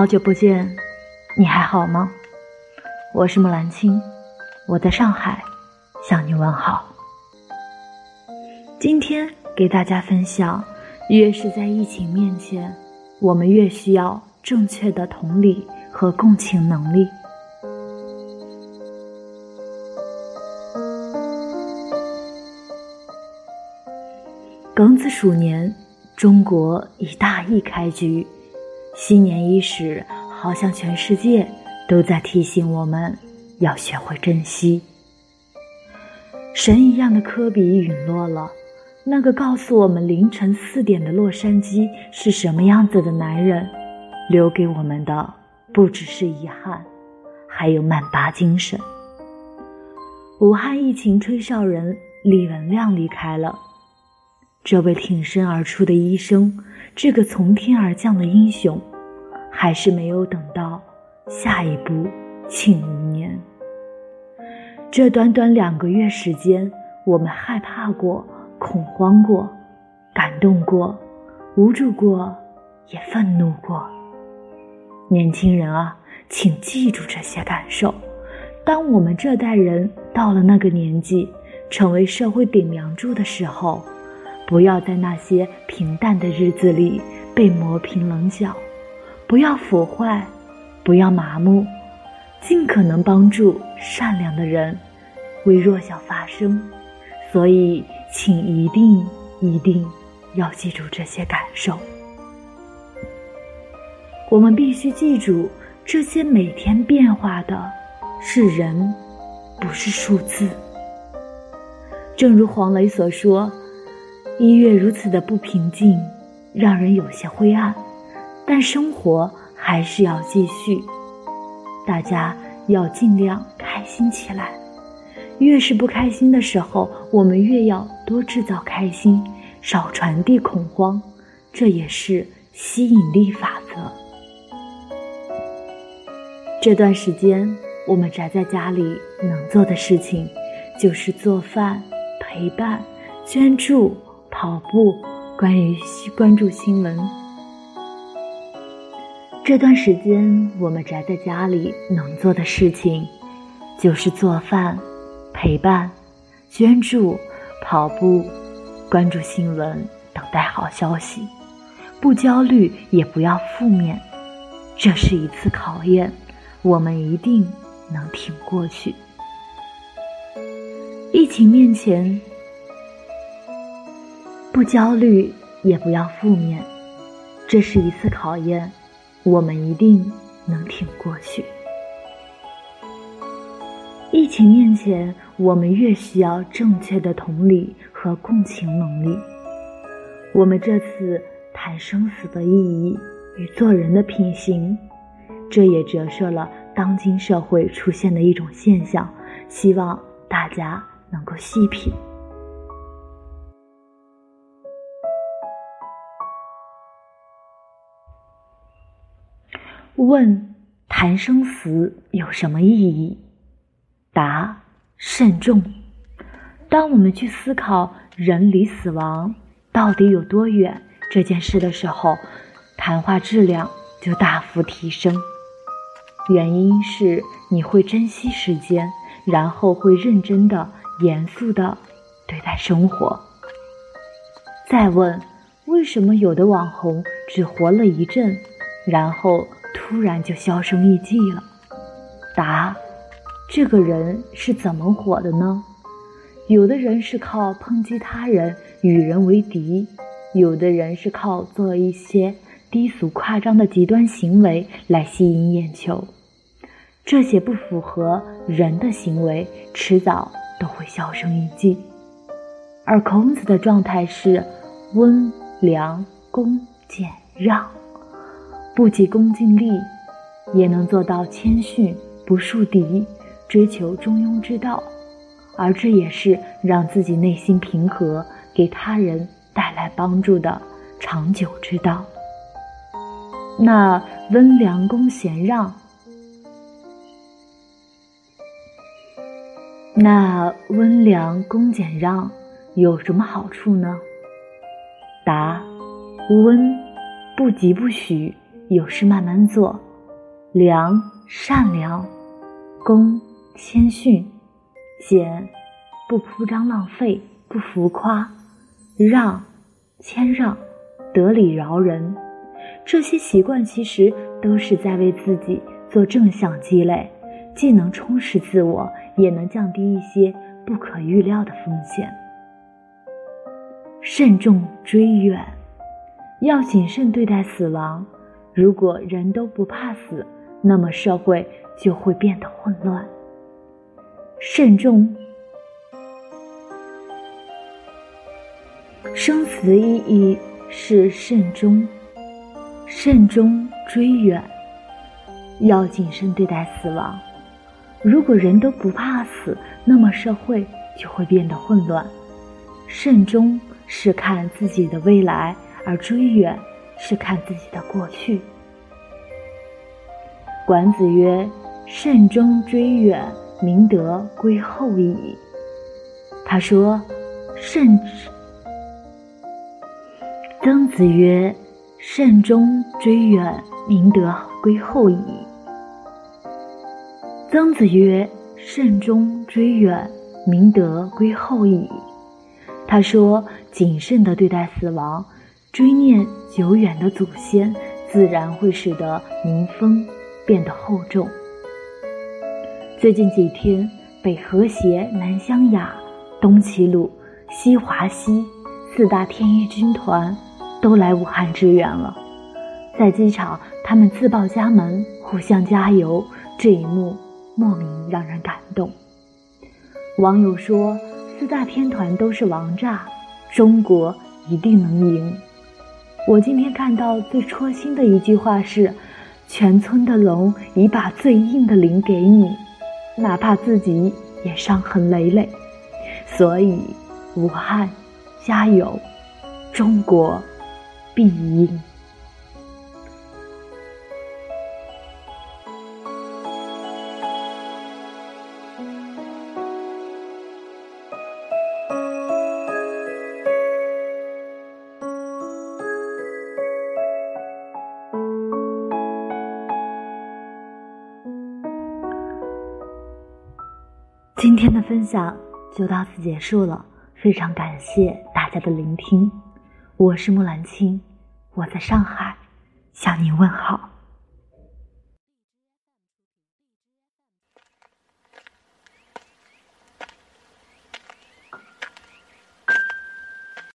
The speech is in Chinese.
好久不见，你还好吗？我是木兰青，我在上海向你问好。今天给大家分享：越是在疫情面前，我们越需要正确的同理和共情能力。庚子鼠年，中国以大疫开局。新年伊始，好像全世界都在提醒我们要学会珍惜。神一样的科比陨落了，那个告诉我们凌晨四点的洛杉矶是什么样子的男人，留给我们的不只是遗憾，还有曼巴精神。武汉疫情吹哨人李文亮离开了。这位挺身而出的医生，这个从天而降的英雄，还是没有等到下一步庆余年。这短短两个月时间，我们害怕过、恐慌过、感动过、无助过，也愤怒过。年轻人啊，请记住这些感受。当我们这代人到了那个年纪，成为社会顶梁柱的时候。不要在那些平淡的日子里被磨平棱角，不要腐坏，不要麻木，尽可能帮助善良的人，为弱小发声。所以，请一定一定要记住这些感受。我们必须记住，这些每天变化的是人，不是数字。正如黄磊所说。一月如此的不平静，让人有些灰暗，但生活还是要继续。大家要尽量开心起来。越是不开心的时候，我们越要多制造开心，少传递恐慌。这也是吸引力法则。这段时间，我们宅在家里能做的事情，就是做饭、陪伴、捐助。跑步，关于关注新闻。这段时间，我们宅在家里能做的事情，就是做饭、陪伴、捐助、跑步、关注新闻、等待好消息。不焦虑，也不要负面。这是一次考验，我们一定能挺过去。疫情面前。不焦虑，也不要负面，这是一次考验，我们一定能挺过去。疫情面前，我们越需要正确的同理和共情能力。我们这次谈生死的意义与做人的品行，这也折射了当今社会出现的一种现象，希望大家能够细品。问：谈生死有什么意义？答：慎重。当我们去思考人离死亡到底有多远这件事的时候，谈话质量就大幅提升。原因是你会珍惜时间，然后会认真的、严肃的对待生活。再问：为什么有的网红只活了一阵，然后？突然就销声匿迹了。答：这个人是怎么火的呢？有的人是靠抨击他人、与人为敌；有的人是靠做一些低俗夸张的极端行为来吸引眼球。这些不符合人的行为，迟早都会销声匿迹。而孔子的状态是温良恭俭让。不急功近利，也能做到谦逊不树敌，追求中庸之道，而这也是让自己内心平和，给他人带来帮助的长久之道。那温良恭俭让，那温良恭俭让有什么好处呢？答：温，不急不徐。有事慢慢做，良善良，恭谦逊，俭不铺张浪费，不浮夸，让谦让，得理饶人。这些习惯其实都是在为自己做正向积累，既能充实自我，也能降低一些不可预料的风险。慎重追远，要谨慎对待死亡。如果人都不怕死，那么社会就会变得混乱。慎重，生死的意义是慎终，慎终追远，要谨慎对待死亡。如果人都不怕死，那么社会就会变得混乱。慎终。是看自己的未来，而追远是看自己的过去。管子曰：“慎终追远，明德归后矣。”他说：“慎。”曾子曰：“慎终追远，明德归后矣。”曾子曰：“慎终追远，明德归后矣。”他说：“谨慎的对待死亡，追念久远的祖先，自然会使得民风变得厚重。”最近几天，北和谐、南湘雅、东齐鲁、西华西四大天一军团都来武汉支援了。在机场，他们自报家门，互相加油，这一幕莫名让人感动。网友说。四大天团都是王炸，中国一定能赢。我今天看到最戳心的一句话是：“全村的龙已把最硬的鳞给你，哪怕自己也伤痕累累。”所以，武汉加油，中国必赢。今天的分享就到此结束了，非常感谢大家的聆听，我是木兰青，我在上海向你问好。